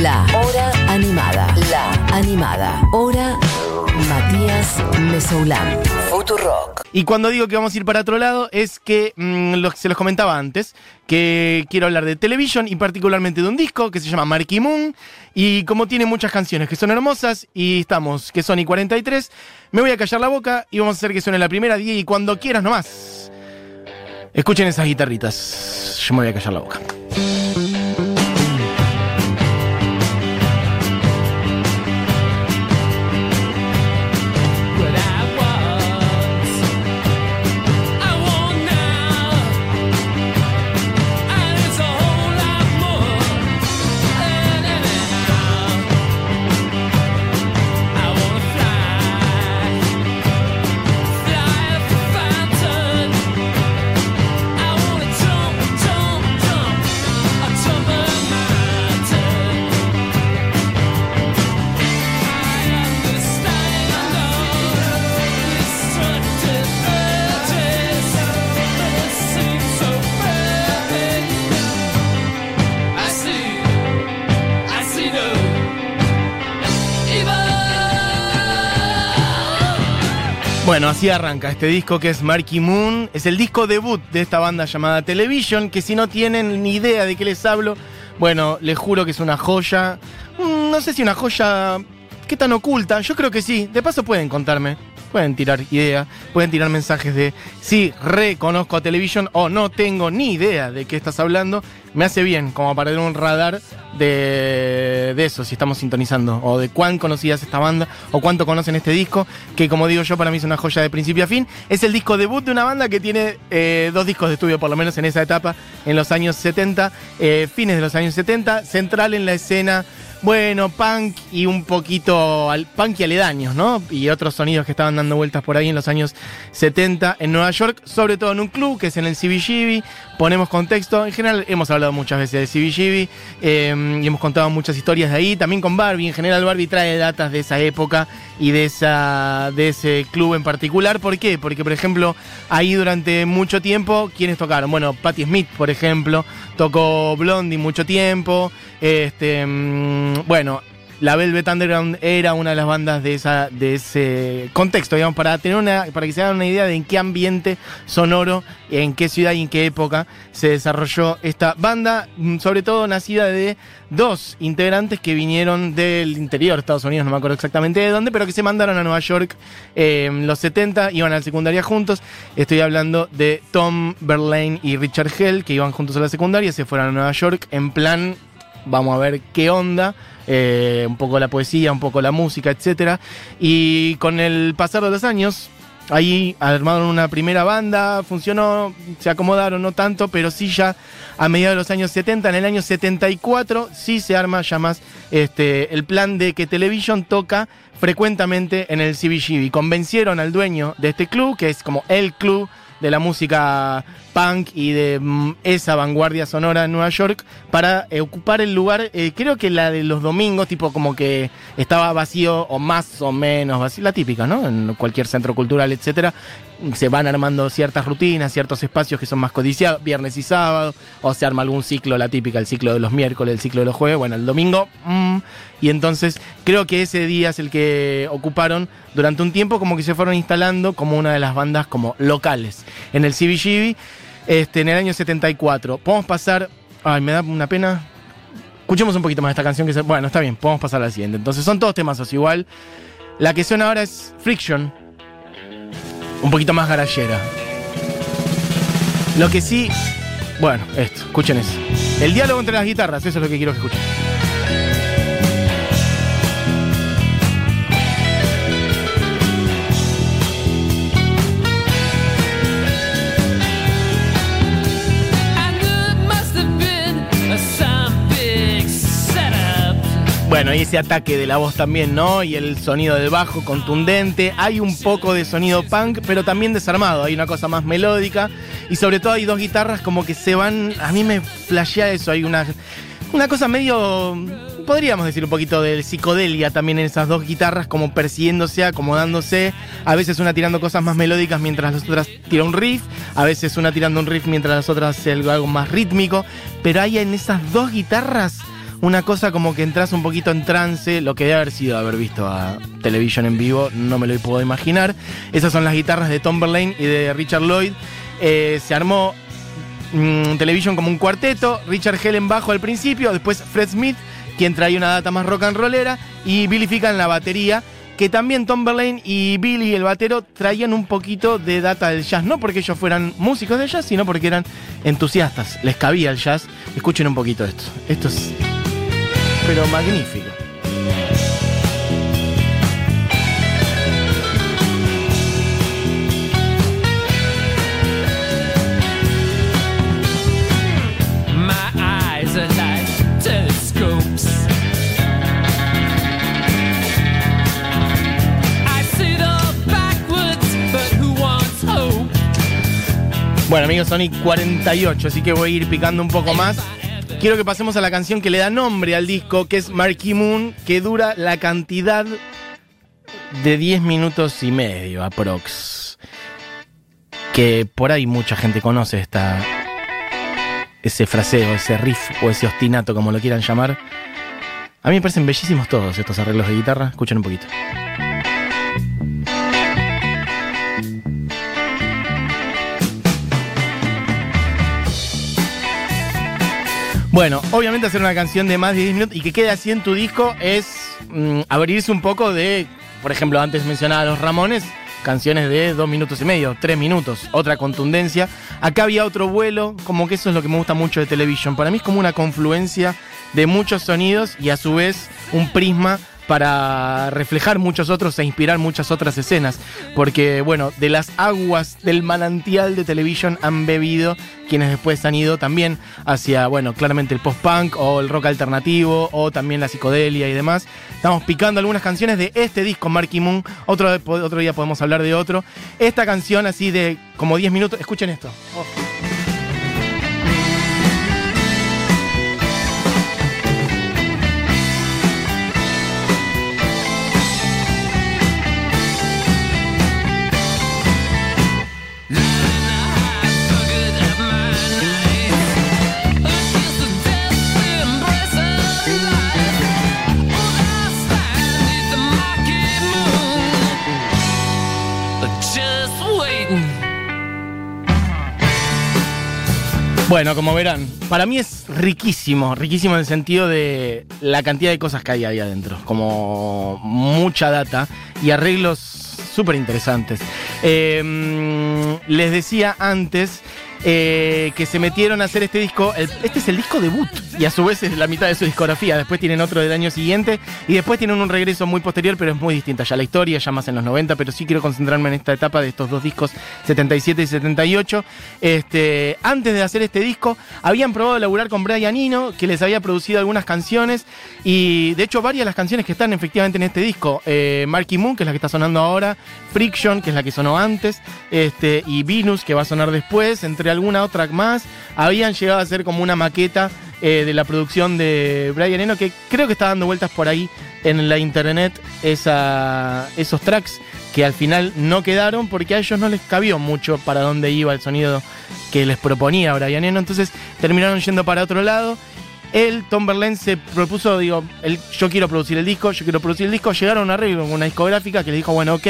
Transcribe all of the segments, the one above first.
La Hora Animada. La Animada. Hora Matías Mesoulán. Futurock. Y cuando digo que vamos a ir para otro lado es que mm, se los comentaba antes, que quiero hablar de Television y particularmente de un disco que se llama Marky Moon y como tiene muchas canciones que son hermosas y estamos que son y 43, me voy a callar la boca y vamos a hacer que suene la primera día y cuando quieras nomás. Escuchen esas guitarritas. Yo me voy a callar la boca. Bueno, así arranca este disco que es Marky Moon. Es el disco debut de esta banda llamada Television, que si no tienen ni idea de qué les hablo, bueno, les juro que es una joya. Mm, No sé si una joya... ¿Qué tan oculta? Yo creo que sí. De paso pueden contarme. Pueden tirar idea, pueden tirar mensajes de sí, reconozco a Television o no tengo ni idea de qué estás hablando. Me hace bien, como para tener un radar de, de eso, si estamos sintonizando, o de cuán conocida es esta banda, o cuánto conocen este disco, que como digo yo, para mí es una joya de principio a fin. Es el disco debut de una banda que tiene eh, dos discos de estudio, por lo menos en esa etapa, en los años 70, eh, fines de los años 70, central en la escena bueno, punk y un poquito al, punk y aledaños, ¿no? Y otros sonidos que estaban dando vueltas por ahí en los años 70 en Nueva York, sobre todo en un club que es en el CBGB. Ponemos contexto, en general hemos hablado muchas veces de CBGB eh, y hemos contado muchas historias de ahí, también con Barbie. En general Barbie trae datas de esa época y de, esa, de ese club en particular. ¿Por qué? Porque, por ejemplo, ahí durante mucho tiempo, ¿quiénes tocaron? Bueno, Patti Smith, por ejemplo, tocó Blondie mucho tiempo. Este, mm, bueno, la Velvet Underground era una de las bandas de, ese contexto, digamos, para tener una, para que se hagan una idea de en qué ambiente sonoro, en qué ciudad y en qué época se desarrolló esta banda, mm, sobre todo nacida de dos integrantes que vinieron del interior Estados Unidos, no me acuerdo exactamente de dónde, pero que se mandaron a Nueva York eh, en los 70, iban a la secundaria juntos. Estoy hablando de Tom Verlaine y Richard Hell, que iban juntos a la secundaria, se fueron a Nueva York en plan vamos a ver qué onda, eh, un poco la poesía, un poco la música, etcétera. Y con el pasar de los años, ahí armaron una primera banda, funcionó, se acomodaron, no tanto, pero sí ya a mediados de los años 70, en el año 74, sí se arma ya más este, el plan de que Television toca frecuentemente en el CBGB. Convencieron al dueño de este club, que es como el club de la música punk y de mm, esa vanguardia sonora en Nueva York para eh, ocupar el lugar, eh, creo que la de los domingos, tipo como que estaba vacío o más o menos vacío, la típica, ¿no? En cualquier centro cultural, etcétera, se van armando ciertas rutinas, ciertos espacios que son más codiciados, viernes y sábado, o se arma algún ciclo, la típica, el ciclo de los miércoles, el ciclo de los jueves, bueno, el domingo, mm, y entonces creo que ese día es el que ocuparon durante un tiempo, como que se fueron instalando como una de las bandas como locales en el CBGB, este, en el año 74. Podemos pasar, ay, me da una pena. Escuchemos un poquito más esta canción que se, bueno, está bien, podemos pasar a la siguiente. Entonces son todos temazos igual. La que suena ahora es Friction, un poquito más garallera. Lo que sí, bueno, esto, escuchen eso. El diálogo entre las guitarras, eso es lo que quiero que escuchen. Bueno, y ese ataque de la voz también, ¿no? Y el sonido del bajo contundente. Hay un poco de sonido punk, pero también desarmado. Hay una cosa más melódica. Y sobre todo hay dos guitarras como que se van. A mí me flashea eso. Hay una, una cosa medio. Podríamos decir un poquito de psicodelia también en esas dos guitarras, como persiguiéndose, acomodándose. A veces una tirando cosas más melódicas mientras las otras tira un riff. A veces una tirando un riff mientras las otras hace algo, algo más rítmico. Pero hay en esas dos guitarras una cosa como que entras un poquito en trance, lo que debe haber sido haber visto a Television en vivo, no me lo puedo imaginar. Esas son las guitarras de Tom Verlaine y de Richard Lloyd. Eh, se armó mm, Television como un cuarteto, Richard Hell en bajo al principio, después Fred Smith, quien traía una data más rock and rollera, y Billy Fica en la batería, que también Tom Verlaine y Billy, el batero, traían un poquito de data del jazz, no porque ellos fueran músicos de jazz, sino porque eran entusiastas, les cabía el jazz. Escuchen un poquito esto, esto es pero magnífico. Bueno amigos, son y 48, así que voy a ir picando un poco más. Quiero que pasemos a la canción que le da nombre al disco, que es Marquee Moon, que dura la cantidad de 10 minutos y medio, aprox. Que por ahí mucha gente conoce esta, ese fraseo, ese riff o ese ostinato, como lo quieran llamar. A mí me parecen bellísimos todos estos arreglos de guitarra. Escuchen un poquito. Bueno, obviamente hacer una canción de más de 10 minutos y que quede así en tu disco es mm, abrirse un poco de, por ejemplo, antes mencionaba a los Ramones, canciones de 2 minutos y medio, 3 minutos, otra contundencia. Acá había otro vuelo, como que eso es lo que me gusta mucho de Television. Para mí es como una confluencia de muchos sonidos y a su vez un prisma para reflejar muchos otros e inspirar muchas otras escenas. Porque, bueno, de las aguas del manantial de Television han bebido quienes después han ido también hacia, bueno, claramente el post-punk o el rock alternativo o también la psicodelia y demás. Estamos picando algunas canciones de este disco, Marky Moon. Otro, otro día podemos hablar de otro. Esta canción así de como 10 minutos. Escuchen esto. Bueno, como verán, para mí es riquísimo, riquísimo en el sentido de la cantidad de cosas que hay ahí adentro, como mucha data y arreglos súper interesantes. Eh, les decía antes eh, que se metieron a hacer este disco, este es el disco debut y a su vez es la mitad de su discografía, después tienen otro del año siguiente y después tienen un regreso muy posterior, pero es muy distinta ya la historia, ya más en los 90, pero sí quiero concentrarme en esta etapa de estos dos discos, 77 y 78. Este, antes de hacer este disco, habían probado laburar con Brian Eno, que les había producido algunas canciones y de hecho varias de las canciones que están efectivamente en este disco, eh, Marky Moon, que es la que está sonando ahora, Friction, que es la que sonó antes, este, y Venus, que va a sonar después, entre alguna otra más, habían llegado a ser como una maqueta eh, de la producción de Brian Eno, que creo que está dando vueltas por ahí en la internet esos tracks que al final no quedaron porque a ellos no les cabió mucho para dónde iba el sonido que les proponía Brian Eno, entonces terminaron yendo para otro lado. Él, Tom Verlaine, se propuso, digo, él, yo quiero producir el disco, yo quiero producir el disco, llegaron a un arreglo con una discográfica que le dijo, bueno, ok,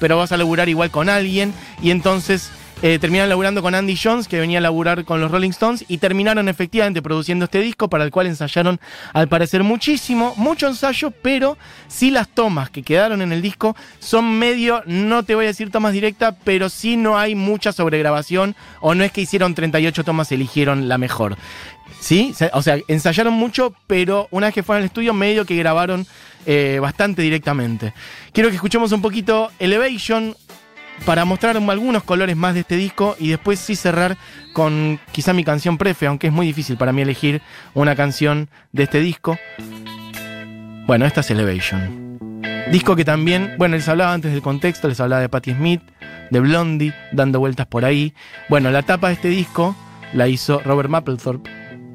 pero vas a laburar igual con alguien, y entonces eh, terminaron laburando con Andy Jones, que venía a laburar con los Rolling Stones, y terminaron efectivamente produciendo este disco, para el cual ensayaron al parecer muchísimo, mucho ensayo, pero sí las tomas que quedaron en el disco son medio, no te voy a decir tomas directas, pero sí no hay mucha sobregrabación, o no es que hicieron 38 tomas, eligieron la mejor. ¿Sí? O sea, ensayaron mucho, pero una vez que fueron al estudio, medio que grabaron eh, bastante directamente. Quiero que escuchemos un poquito Elevation para mostrar algunos colores más de este disco y después sí cerrar con quizá mi canción prefe, aunque es muy difícil para mí elegir una canción de este disco. Bueno, esta es Elevation. Disco que también, bueno, les hablaba antes del contexto, les hablaba de Patti Smith, de Blondie, dando vueltas por ahí. Bueno, la tapa de este disco la hizo Robert Mapplethorpe,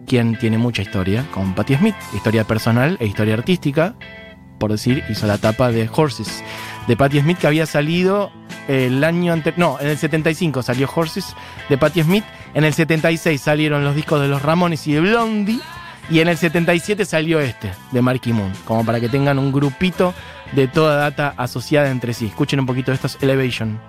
quien tiene mucha historia con Patti Smith, historia personal e historia artística. Por decir, hizo la tapa de Horses, de Patti Smith, que había salido el año anterior. No, en el 75 salió Horses de Patti Smith. En el 76 salieron los discos de los Ramones y de Blondie. Y en el 77 salió este, de Marky Moon, como para que tengan un grupito de toda data asociada entre sí. Escuchen un poquito de estos Elevation.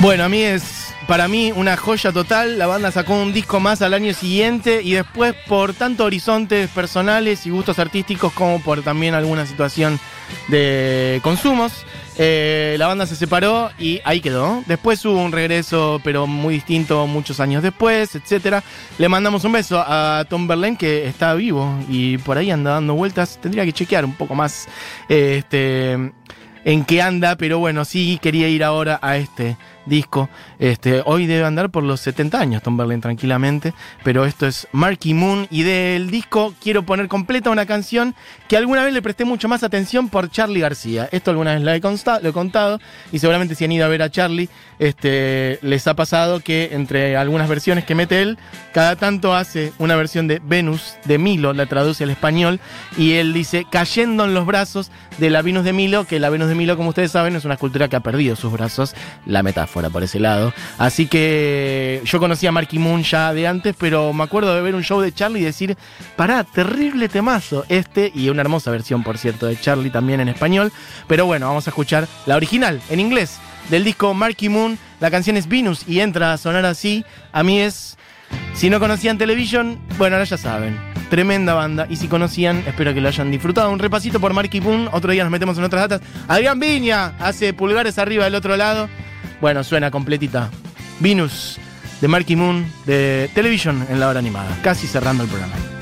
Bueno, a mí es, para mí, una joya total. La banda sacó un disco más al año siguiente y después por tanto horizontes personales y gustos artísticos como por también alguna situación de consumos. eh, la banda se separó y ahí quedó. Después hubo un regreso, pero muy distinto muchos años después, etcétera. Le mandamos un beso a Tom Berlin que está vivo y por ahí anda dando vueltas. Tendría que chequear un poco más este, en qué anda, pero bueno, sí quería ir ahora a este disco. Este, hoy debe andar por los 70 años Tom Berlin tranquilamente, pero esto es Marky Moon y del disco quiero poner completa una canción que alguna vez le presté mucho más atención por Charlie García. Esto alguna vez lo he, lo he contado y seguramente si han ido a ver a Charlie, este, les ha pasado que entre algunas versiones que mete él, cada tanto hace una versión de Venus de Milo, la traduce al español, y él dice cayendo en los brazos de la Venus de Milo, que la Venus de Milo, como ustedes saben, es una escultura que ha perdido sus brazos, la metáfora por ese lado. Así que yo conocía a Marky Moon ya de antes, pero me acuerdo de ver un show de Charlie y decir, pará, terrible temazo este, y una hermosa versión, por cierto, de Charlie también en español. Pero bueno, vamos a escuchar la original en inglés del disco Marky Moon. La canción es Venus y entra a sonar así. A mí es si no conocían Television, bueno, ahora ya saben. Tremenda banda. Y si conocían, espero que lo hayan disfrutado. Un repasito por Marky Moon. Otro día nos metemos en otras datas. Adrián Viña hace pulgares arriba del otro lado. Bueno, suena completita. Venus de Marky Moon de Television en la hora animada. Casi cerrando el programa.